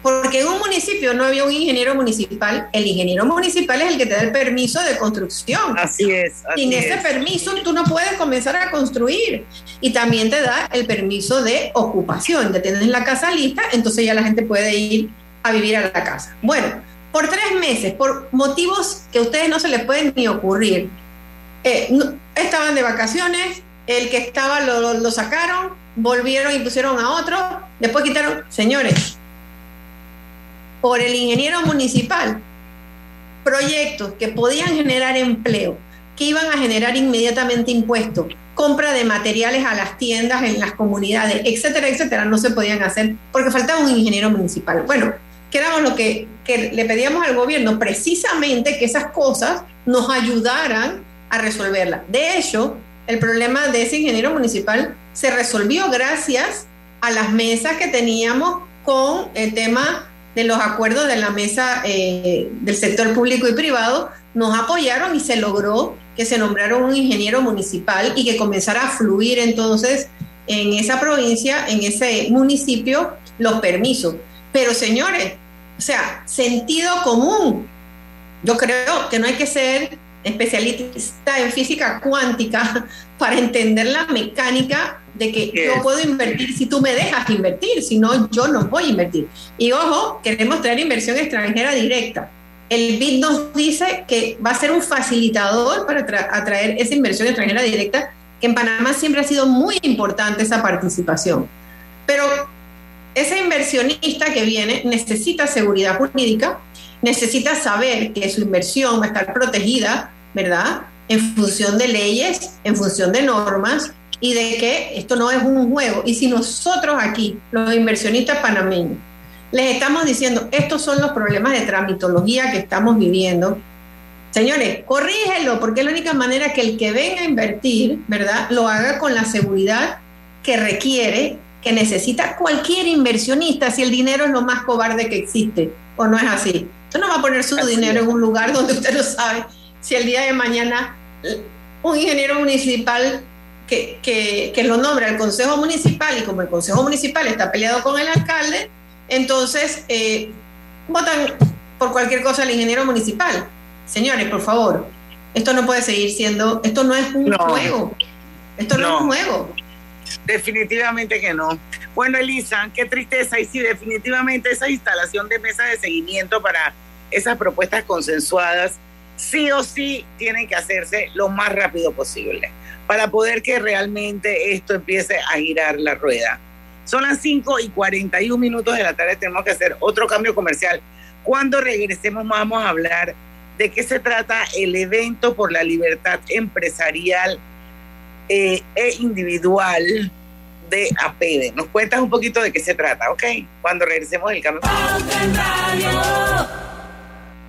Porque en un municipio no había un ingeniero municipal. El ingeniero municipal es el que te da el permiso de construcción. Así es. Sin ese permiso tú no puedes comenzar a construir. Y también te da el permiso de ocupación. Ya tienes la casa lista, entonces ya la gente puede ir a vivir a la casa. Bueno, por tres meses, por motivos que a ustedes no se les pueden ni ocurrir, eh, estaban de vacaciones, el que estaba lo, sacaron, volvieron y pusieron a otro, después quitaron, señores, por el ingeniero municipal, proyectos que podían generar empleo, que iban a generar inmediatamente impuestos, compra de materiales a las tiendas en las comunidades, etcétera, etcétera, no se podían hacer porque faltaba un ingeniero municipal. Bueno, que éramos lo que, que le pedíamos al gobierno, precisamente que esas cosas nos ayudaran a resolverla. De hecho, el problema de ese ingeniero municipal se resolvió gracias a las mesas que teníamos con el tema de los acuerdos de la mesa eh, del sector público y privado, nos apoyaron y se logró que se nombrara un ingeniero municipal y que comenzara a fluir entonces en esa provincia, en ese municipio, los permisos. Pero señores, o sea, sentido común. Yo creo que no hay que ser especialista en física cuántica para entender la mecánica de que yo puedo invertir si tú me dejas invertir, si no, yo no voy a invertir. Y ojo, queremos traer inversión extranjera directa. El BID nos dice que va a ser un facilitador para atraer esa inversión extranjera directa, que en Panamá siempre ha sido muy importante esa participación. Pero ese inversionista que viene necesita seguridad jurídica, necesita saber que su inversión va a estar protegida, ¿verdad? En función de leyes, en función de normas y de que esto no es un juego. Y si nosotros aquí, los inversionistas panameños, les estamos diciendo, estos son los problemas de tramitología que estamos viviendo, señores, corrígelo, porque es la única manera que el que venga a invertir, ¿verdad?, lo haga con la seguridad que requiere, que necesita cualquier inversionista, si el dinero es lo más cobarde que existe, o no es así. Usted no va a poner su dinero en un lugar donde usted no sabe si el día de mañana un ingeniero municipal que, que, lo nombra el Consejo Municipal y como el Consejo Municipal está peleado con el alcalde, entonces eh, votan por cualquier cosa al ingeniero municipal. Señores, por favor, esto no puede seguir siendo, esto no es un juego, esto no, es un juego. Definitivamente que no. Bueno, Elisa, qué tristeza. Y sí, definitivamente esa instalación de mesa de seguimiento para esas propuestas consensuadas, sí o sí tienen que hacerse lo más rápido posible para poder que realmente esto empiece a girar la rueda. Son las 5 y 41 minutos de la tarde, tenemos que hacer otro cambio comercial. Cuando regresemos vamos a hablar de qué se trata el evento por la libertad empresarial eh, e individual de APEDE. Nos cuentas un poquito de qué se trata, ¿ok? Cuando regresemos del cambio.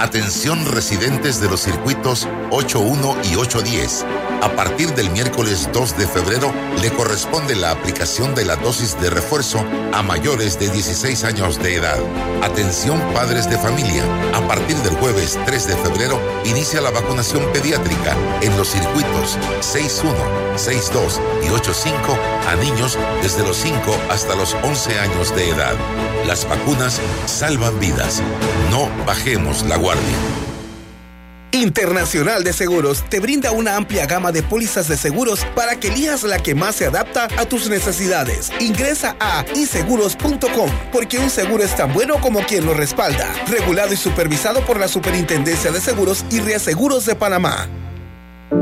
Atención residentes de los circuitos 81 y 810. A partir del miércoles 2 de febrero le corresponde la aplicación de la dosis de refuerzo a mayores de 16 años de edad. Atención padres de familia. A partir del jueves 3 de febrero inicia la vacunación pediátrica en los circuitos 61, 62 y 85 a niños desde los 5 hasta los 11 años de edad. Las vacunas salvan vidas. No bajemos la guardia. Internacional de Seguros te brinda una amplia gama de pólizas de seguros para que elijas la que más se adapta a tus necesidades. Ingresa a iseguros.com porque un seguro es tan bueno como quien lo respalda. Regulado y supervisado por la Superintendencia de Seguros y Reaseguros de Panamá.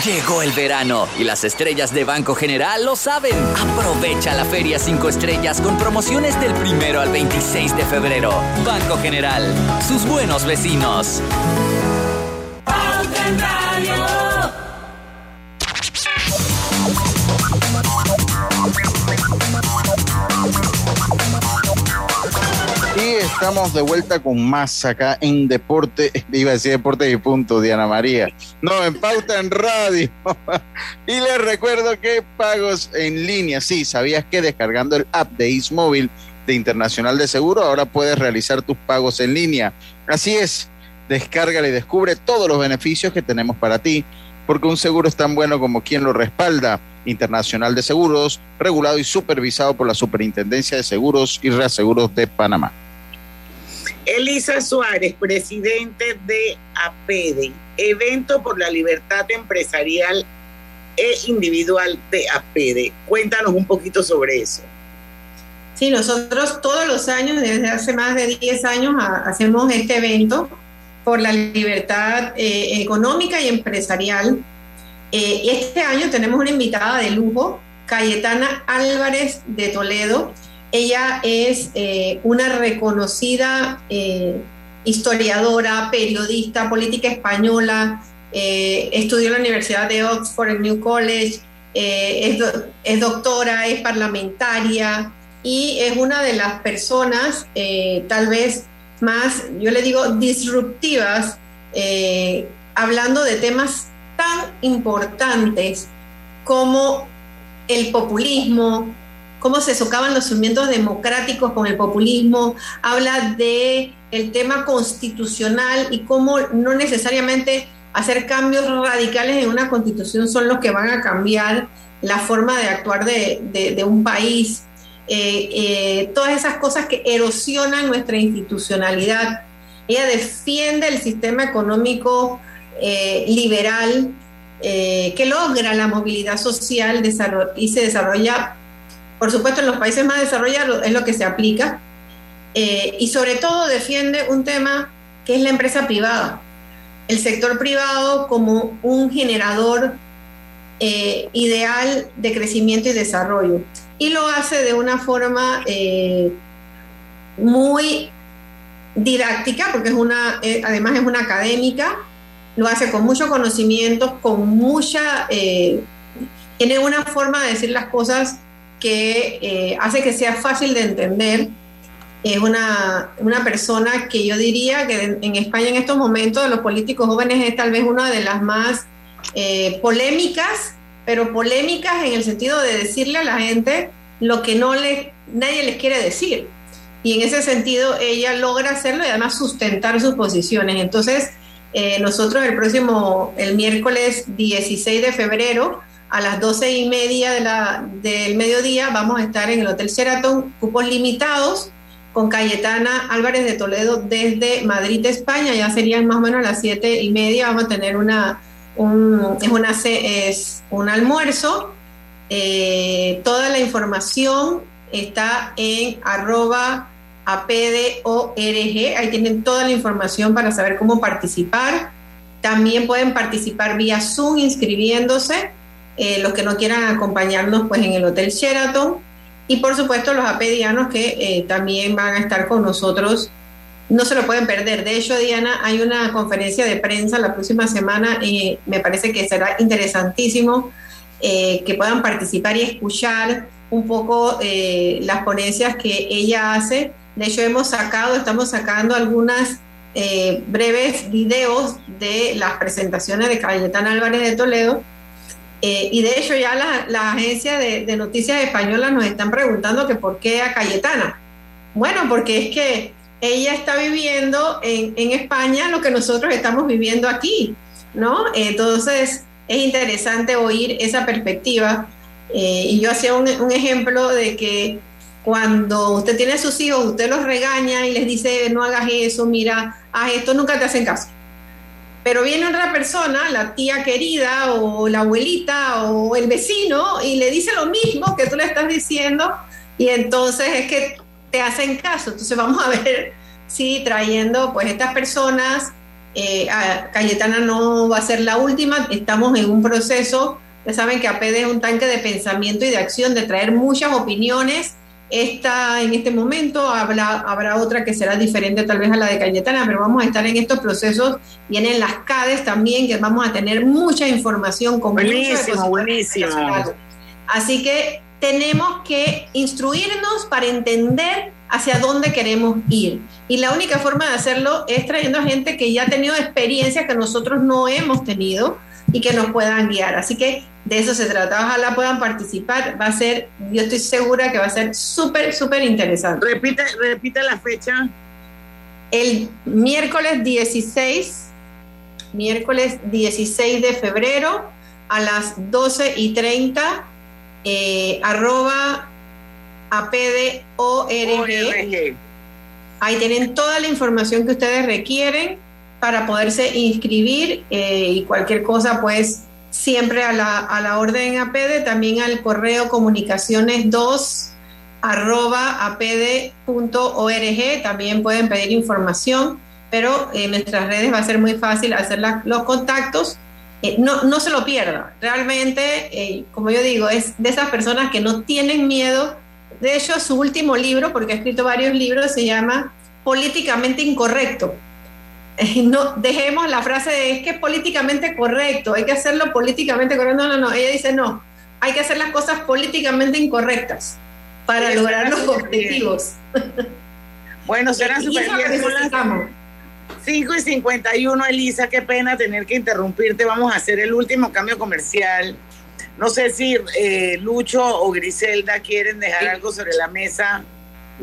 Llegó el verano y las estrellas de Banco General lo saben. Aprovecha la Feria 5 Estrellas con promociones del primero al 26 de febrero. Banco General, sus buenos vecinos. Estamos de vuelta con más acá en Deporte, iba a decir Deporte y punto, Diana María. No, en Pauta en Radio. y les recuerdo que pagos en línea, sí, sabías que descargando el app de Ismóvil de Internacional de Seguro, ahora puedes realizar tus pagos en línea. Así es, descárgala y descubre todos los beneficios que tenemos para ti, porque un seguro es tan bueno como quien lo respalda. Internacional de Seguros, regulado y supervisado por la Superintendencia de Seguros y Reaseguros de Panamá. Elisa Suárez, presidente de APEDE, Evento por la Libertad Empresarial e Individual de APEDE. Cuéntanos un poquito sobre eso. Sí, nosotros todos los años, desde hace más de 10 años, hacemos este evento por la libertad eh, económica y empresarial. Eh, este año tenemos una invitada de lujo, Cayetana Álvarez de Toledo. Ella es eh, una reconocida historiadora, periodista, política española, estudió en la Universidad de Oxford, en New College, es, es, doctora, es parlamentaria y es una de las personas, tal vez más, yo le digo, disruptivas, eh, hablando de temas tan importantes como el populismo, cómo se socavan los movimientos democráticos con el populismo, habla de el tema constitucional y cómo no necesariamente hacer cambios radicales en una constitución son los que van a cambiar la forma de actuar de un país. Eh, eh, todas esas cosas que erosionan nuestra institucionalidad. Ella defiende el sistema económico eh, liberal que logra la movilidad social y se desarrolla, por supuesto, en los países más desarrollados es lo que se aplica. y sobre todo defiende un tema que es la empresa privada, el sector privado como un generador ideal de crecimiento y desarrollo y lo hace de una forma eh, muy didáctica, porque es una, eh, además es una académica, lo hace con mucho conocimiento, con mucha, eh, tiene una forma de decir las cosas que hace que sea fácil de entender. Es una, una, persona que yo diría que en España en estos momentos de los políticos jóvenes es tal vez una de las más polémicas pero polémicas en el sentido de decirle a la gente lo que no le, nadie les quiere decir. Y en ese sentido ella logra hacerlo y además sustentar sus posiciones. Entonces, eh, nosotros el próximo, el miércoles 16 de febrero, a las 12 y media de la, del mediodía, vamos a estar en el Hotel Sheraton, cupos limitados, con Cayetana Álvarez de Toledo desde Madrid, España. Ya serían más o menos las 7 y media. Vamos a tener una un, es un almuerzo. Eh, toda la información está en arroba apdorg. Ahí tienen toda la información para saber cómo participar. También pueden participar vía Zoom inscribiéndose. Eh, los que no quieran acompañarnos pues en el Hotel Sheraton. Y por supuesto los apedianos que eh, también van a estar con nosotros no se lo pueden perder. De hecho, Diana, hay una conferencia de prensa la próxima semana y me parece que será interesantísimo eh, que puedan participar y escuchar un poco las ponencias que ella hace. De hecho, hemos sacado, estamos sacando algunas breves videos de las presentaciones de Cayetana Álvarez de Toledo. Y de hecho ya las la agencias de, noticias españolas nos están preguntando que por qué a Cayetana. Bueno, porque es que ella está viviendo en, España lo que nosotros estamos viviendo aquí, ¿no? Entonces es interesante oír esa perspectiva. Eh, y yo hacía un, ejemplo de que cuando usted tiene a sus hijos, usted los regaña y les dice, no hagas eso, mira, haz esto, nunca te hacen caso. Pero viene otra persona, la tía querida o la abuelita o el vecino, y le dice lo mismo que tú le estás diciendo, y entonces es que te hacen caso. Entonces vamos a ver si trayendo pues estas personas Eh, Cayetana no va a ser la última, estamos en un proceso, ya saben que APD es un tanque de pensamiento y de acción, de traer muchas opiniones. Esta, en este momento habrá, habrá otra que será diferente tal vez a la de Cayetana, pero vamos a estar en estos procesos. Vienen las CADES también, que vamos a tener mucha información con Buenísimo, buenísimo. Así que tenemos que instruirnos para entender hacia dónde queremos ir. Y la única forma de hacerlo es trayendo a gente que ya ha tenido experiencias que nosotros no hemos tenido y que nos puedan guiar. Así que de eso se trata. Ojalá puedan participar. Va a ser, yo estoy segura que va a ser súper, súper interesante. Repite, repite la fecha. El miércoles 16, miércoles 16 de febrero a las 12 y 30 eh, arroba APDORG. Ahí tienen toda la información que ustedes requieren para poderse inscribir eh, y cualquier cosa, pues siempre a la, a la orden APD, también al correo comunicaciones 2 arroba apd.org, también pueden pedir información, pero en nuestras redes va a ser muy fácil hacer los contactos eh, no, no se lo pierda. Realmente, eh, como yo digo, es de esas personas que no tienen miedo. De hecho, su último libro, porque ha escrito varios libros, se llama Políticamente Incorrecto. No dejemos la frase de es que es políticamente correcto, hay que hacerlo políticamente correcto. No, no, no. Ella dice no, hay que hacer las cosas políticamente incorrectas para lograr los objetivos. Bueno, serán súper bien. 5 y 51, Elisa, qué pena tener que interrumpirte. Vamos a hacer el último cambio comercial. No sé si eh, Lucho o Griselda quieren dejar algo sobre la mesa.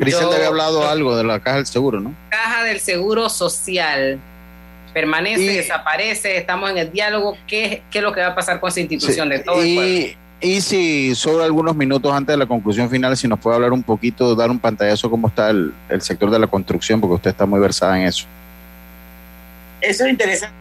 Griselda había hablado algo de la caja del seguro, ¿no? Caja del seguro social. Permanece, desaparece, estamos en el diálogo. ¿Qué, ¿Qué, es lo que va a pasar con esa institución de todo y, el Y si sobre algunos minutos antes de la conclusión final, si nos puede hablar un poquito, dar un pantallazo cómo está el, el sector de la construcción, porque usted está muy versada en eso. Eso es interesante.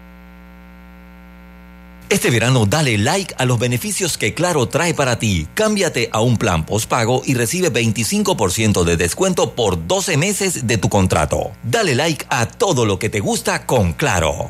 Este verano dale like a los beneficios que Claro trae para ti. Cámbiate a un plan postpago y recibe 25% de descuento por 12 meses de tu contrato. Dale like a todo lo que te gusta con Claro.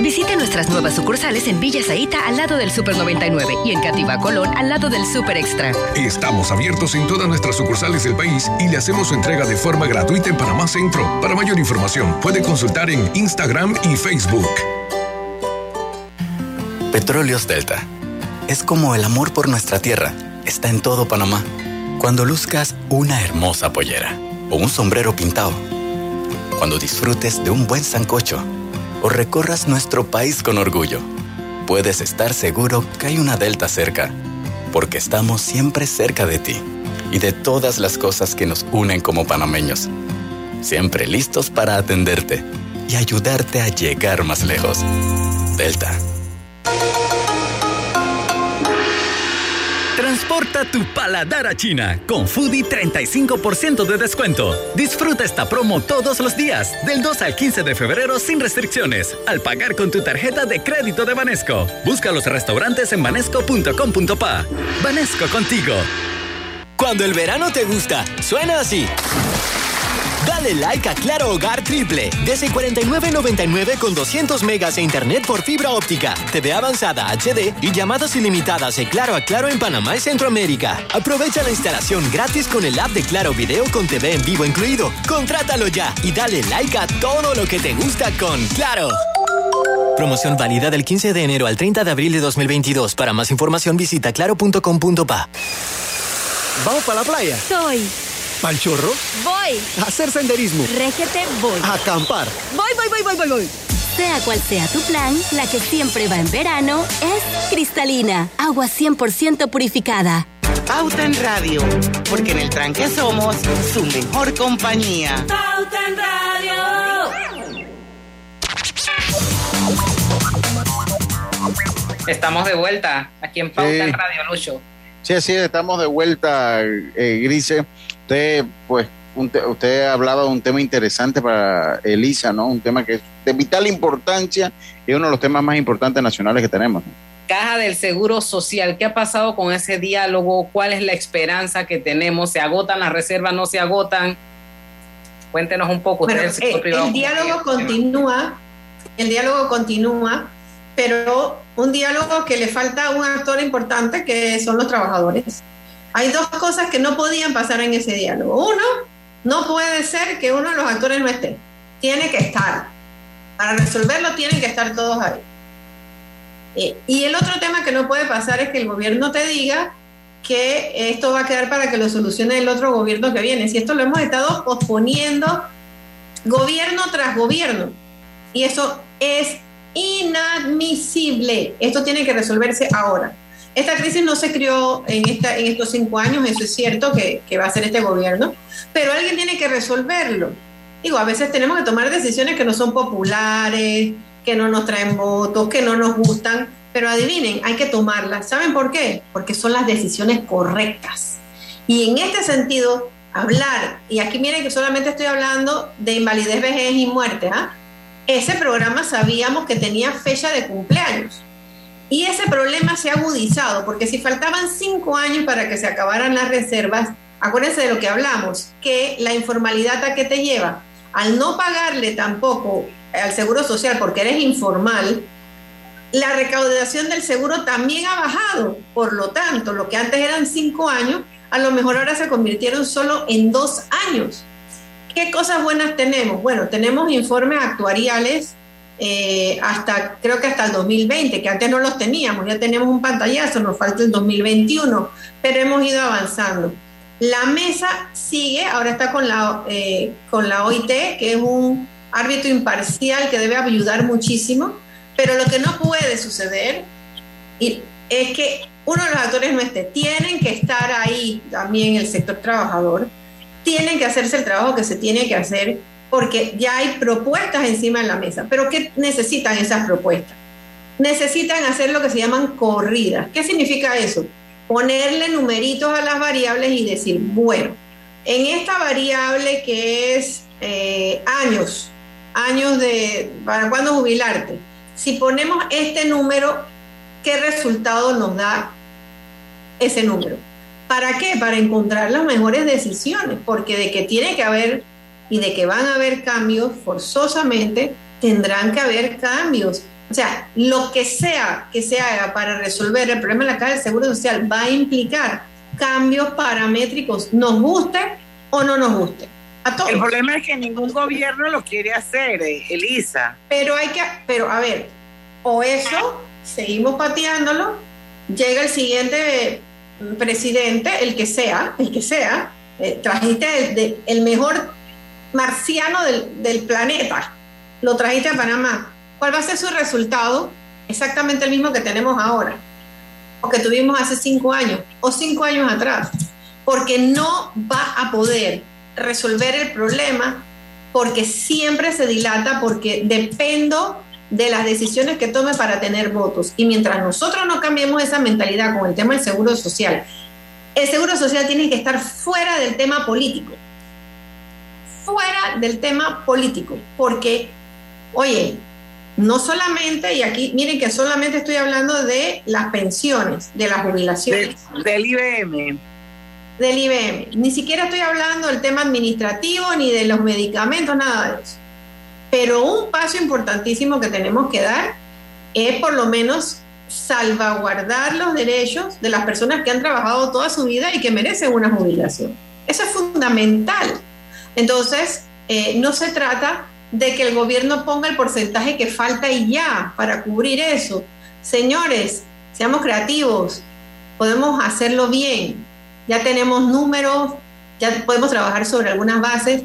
Visite nuestras nuevas sucursales en Villa Zaita al lado del Super 99 y en Cativa Colón al lado del Super Extra. Estamos abiertos en todas nuestras sucursales del país y le hacemos su entrega de forma gratuita en Panamá Centro. Para mayor información, puede consultar en Instagram y Facebook. Petróleos Delta. Es como el amor por nuestra tierra. Está en todo Panamá. Cuando luzcas una hermosa pollera o un sombrero pintado. Cuando disfrutes de un buen sancocho o recorras nuestro país con orgullo, puedes estar seguro que hay una Delta cerca, porque estamos siempre cerca de ti y de todas las cosas que nos unen como panameños, siempre listos para atenderte y ayudarte a llegar más lejos. Delta. Transporta tu paladar a China con Foodie 35% de descuento. Disfruta esta promo todos los días, del 2 al 15 de febrero sin restricciones, al pagar con tu tarjeta de crédito de Banesco. Busca los restaurantes en banesco.com.pa. Banesco contigo. Cuando el verano te gusta, suena así. Dale like a Claro Hogar Triple. Desde 49.99 con 200 megas e internet por fibra óptica, TV avanzada HD y llamadas ilimitadas de Claro a Claro en Panamá y Centroamérica. Aprovecha la instalación gratis con el app de Claro Video con TV en vivo incluido. Contrátalo ya y dale like a todo lo que te gusta con Claro. Promoción válida del 15 de enero al 30 de abril de 2022. Para más información visita claro.com.pa. ¿Vamos para la playa? Soy. ¿Pal chorro? Voy. A hacer senderismo. Régete, voy. A acampar. Voy, voy, voy, voy, voy, voy. Sea cual sea tu plan, la que siempre va en verano es cristalina, agua 100% purificada. Pauta en Radio, porque en el tranque somos su mejor compañía. Pauta en Radio. Estamos de vuelta aquí en Pauta Sí. en Radio Lucho. Sí, es, estamos de vuelta, eh, Grise. Usted, pues, un te- usted ha hablado de un tema interesante para Elisa, ¿no? Un tema que es de vital importancia y uno de los temas más importantes nacionales que tenemos. ¿no? Caja del Seguro Social, ¿qué ha pasado con ese diálogo? ¿Cuál es la esperanza que tenemos? ¿Se agotan las reservas? ¿No se agotan? Cuéntenos un poco. Bueno, sector eh, privado, el ¿cómo diálogo el continúa, el diálogo continúa, pero un diálogo que le falta a un actor importante que son los trabajadores. Hay dos cosas que no podían pasar en ese diálogo. Uno, no puede ser que uno de los actores no esté. Tiene que estar. Para resolverlo tienen que estar todos ahí. Eh, y el otro tema que no puede pasar es que el gobierno te diga que esto va a quedar para que lo solucione el otro gobierno que viene. Si esto lo hemos estado posponiendo gobierno tras gobierno. Y eso es inadmisible. Esto tiene que resolverse ahora. Esta crisis no se creó en, esta, en estos cinco años, eso es cierto que, que va a ser este gobierno, pero alguien tiene que resolverlo. Digo, a veces tenemos que tomar decisiones que no son populares, que no nos traen votos, que no nos gustan, pero adivinen, hay que tomarlas. ¿Saben por qué? Porque son las decisiones correctas. Y en este sentido, hablar, y aquí miren que solamente estoy hablando de invalidez, vejez y muerte, ¿ah? ese programa sabíamos que tenía fecha de cumpleaños. Y ese problema se ha agudizado, porque si faltaban cinco años para que se acabaran las reservas, acuérdense de lo que hablamos, que la informalidad a qué te lleva. Al no pagarle tampoco al Seguro Social porque eres informal, la recaudación del seguro también ha bajado. Por lo tanto, lo que antes eran cinco años, a lo mejor ahora se convirtieron solo en dos años. ¿Qué cosas buenas tenemos? Bueno, tenemos informes actuariales eh, hasta, creo que hasta el 2020, que antes no los teníamos, ya tenemos un pantallazo, nos falta el 2021, pero hemos ido avanzando. La mesa sigue, ahora está con la, eh, con la OIT, que es un árbitro imparcial que debe ayudar muchísimo, pero lo que no puede suceder es que uno de los actores no esté. Tienen que estar ahí también el sector trabajador, tienen que hacerse el trabajo que se tiene que hacer porque ya hay propuestas encima de la mesa. Pero ¿qué necesitan esas propuestas? Necesitan hacer lo que se llaman corridas. ¿Qué significa eso? Ponerle numeritos a las variables y decir, bueno, en esta variable que es eh, años, años de para cuándo jubilarte, si ponemos este número, ¿qué resultado nos da ese número? ¿Para qué? Para encontrar las mejores decisiones, porque de que tiene que haber y de que van a haber cambios, forzosamente tendrán que haber cambios. O sea, lo que sea que se haga para resolver el problema de la caja del Seguro Social va a implicar cambios paramétricos, nos guste o no nos guste. A todos. El problema es que ningún gobierno lo quiere hacer, eh, Elisa. Pero hay que, pero a ver, o eso, seguimos pateándolo, llega el siguiente mm, presidente, el que sea, el que sea, eh, trajiste el, de- el mejor marciano del, del planeta, lo trajiste a Panamá. ¿Cuál va a ser su resultado? Exactamente el mismo que tenemos ahora, o que tuvimos hace cinco años, o cinco años atrás, porque no va a poder resolver el problema porque siempre se dilata, porque dependo de las decisiones que tome para tener votos. Y mientras nosotros no cambiemos esa mentalidad con el tema del seguro social, el seguro social tiene que estar fuera del tema político. Fuera del tema político. Porque, oye, no solamente, y aquí miren que solamente estoy hablando de las pensiones, de las jubilaciones. del IBM. Del IBM. Ni siquiera estoy hablando del tema administrativo ni de los medicamentos, nada de eso. Pero un paso importantísimo que tenemos que dar es por lo menos salvaguardar los derechos de las personas que han trabajado toda su vida y que merecen una jubilación. Eso es fundamental. Entonces, eh, no se trata de que el gobierno ponga el porcentaje que falta y ya para cubrir eso. Señores, seamos creativos, podemos hacerlo bien, ya tenemos números, ya podemos trabajar sobre algunas bases.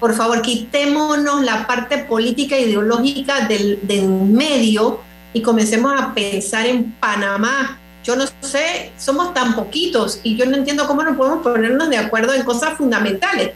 Por favor, quitémonos la parte política e ideológica del, del medio y comencemos a pensar en Panamá. Yo no sé, somos tan poquitos y yo no entiendo cómo no podemos ponernos de acuerdo en cosas fundamentales.